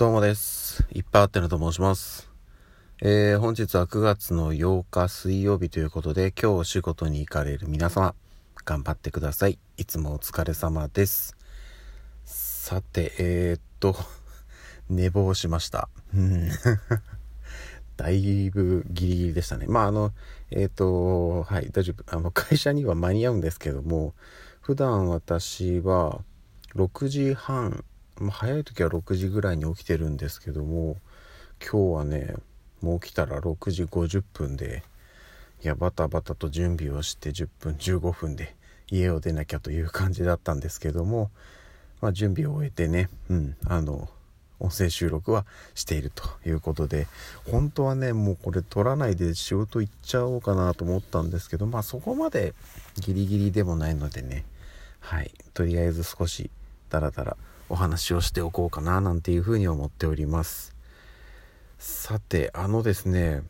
どうもです。いっぱいあってると申します。えー、本日は9月の8日水曜日ということで、今日お仕事に行かれる皆様、頑張ってください。いつもお疲れ様です。さて、えー、っと、寝坊しました。うん だいぶギリギリでしたね。まあ、あの、えっ、と、はい、大丈夫。あの、会社には間に合うんですけども、普段私は6時半、まあ、早い時は6時ぐらいに起きてるんですけども今日はねもう起きたら6時50分でいやバタバタと準備をして10分15分で家を出なきゃという感じだったんですけども、まあ、準備を終えてねうんあの音声収録はしているということで本当はねもうこれ撮らないで仕事行っちゃおうかなと思ったんですけどまあそこまでギリギリでもないのでねはいとりあえず少しダラダラお話をしておこうかななんていうふうに思っております。さてあのですね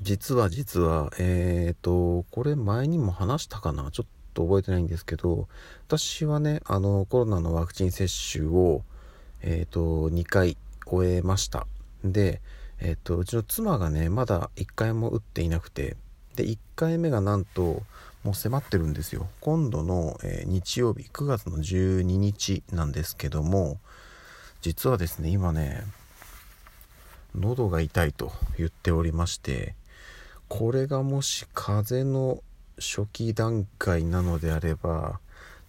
実は実はえっ、ー、とこれ前にも話したかな？ちょっと覚えてないんですけど私はねあのコロナのワクチン接種をえっ、ー、と2回終えました。でえっ、ー、とうちの妻がねまだ1回も打っていなくてで1回目がなんともう迫ってるんですよ。今度の、えー、日曜日9月の12日なんですけども実はですね今ね喉が痛いと言っておりましてこれがもし風邪の初期段階なのであれば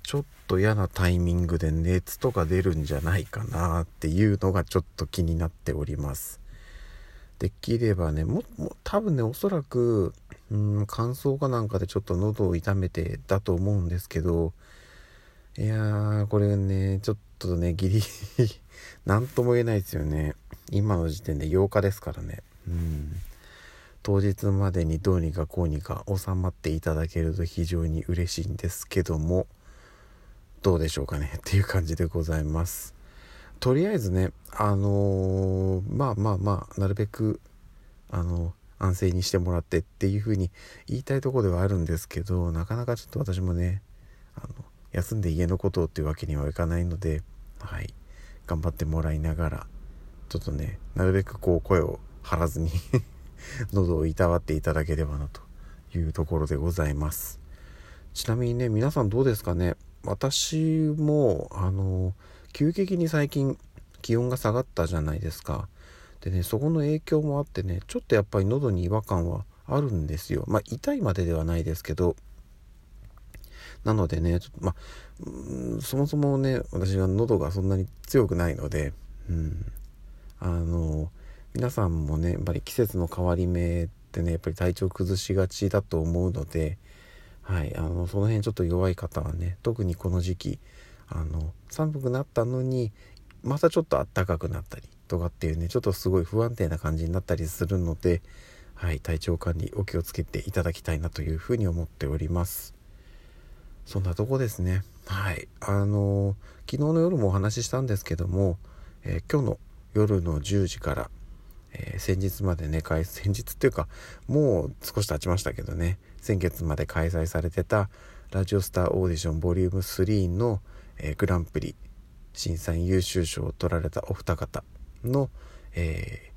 ちょっと嫌なタイミングで熱とか出るんじゃないかなっていうのがちょっと気になっております。できればねもも多分ねおそらくうん乾燥かなんかでちょっと喉を痛めてだと思うんですけどいやーこれねちょっとねギリギリ 何とも言えないですよね。今の時点で8日ですからね。うん。当日までにどうにかこうにか収まっていただけると非常に嬉しいんですけどもどうでしょうかね っていう感じでございます。とりあえずねあのー、まあまあまあなるべくあの安静にしてもらってっていうふうに言いたいとこではあるんですけどなかなかちょっと私もねあの休んで家のことをっていうわけにはいかないのではい。頑張ってもらいながらちょっとねなるべくこう声を張らずに 喉をいたわっていただければなというところでございます。ちなみにね皆さんどうですかね？私もあの急激に最近気温が下がったじゃないですか。でねそこの影響もあってねちょっとやっぱり喉に違和感はあるんですよ。まあ痛いまでではないですけど。なのでねちょっとまあそもそもね私は喉がそんなに強くないのでうん。あの皆さんもねやっぱり季節の変わり目ってねやっぱり体調崩しがちだと思うのではいあのその辺ちょっと弱い方はね特にこの時期あの寒くなったのにまたちょっと暖かくなったりとかっていうねちょっとすごい不安定な感じになったりするので、はい、体調管理お気をつけていただきたいなというふうに思っております。そんなとこですね。はい。あの昨日の夜もお話ししたんですけども、えー、今日の夜の10時から、えー、先日までね先日っていうかもう少し経ちましたけどね先月まで開催されてたラジオスターオーディションボリューム3の、え、グランプリ審査員優秀賞を取られたお二方。の、え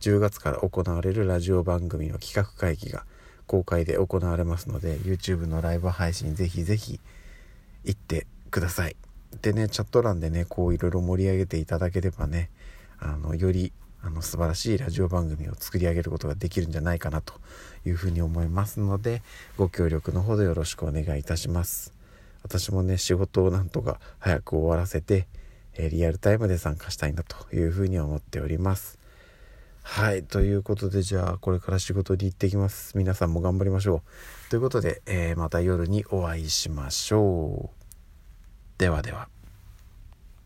ー、10月から行われるラジオ番組の企画会議が公開で行われますので YouTube のライブ配信ぜひぜひ行ってください。でねチャット欄でねこういろいろ盛り上げていただければねあのよりあの素晴らしいラジオ番組を作り上げることができるんじゃないかなというふうに思いますのでご協力のほどよろしくお願いいたします。私もね仕事をなんとか早く終わらせてえリアルタイムで参加したいなというふうに思っております。はい。ということで、じゃあ、これから仕事に行ってきます。皆さんも頑張りましょう。ということで、えー、また夜にお会いしましょう。ではでは。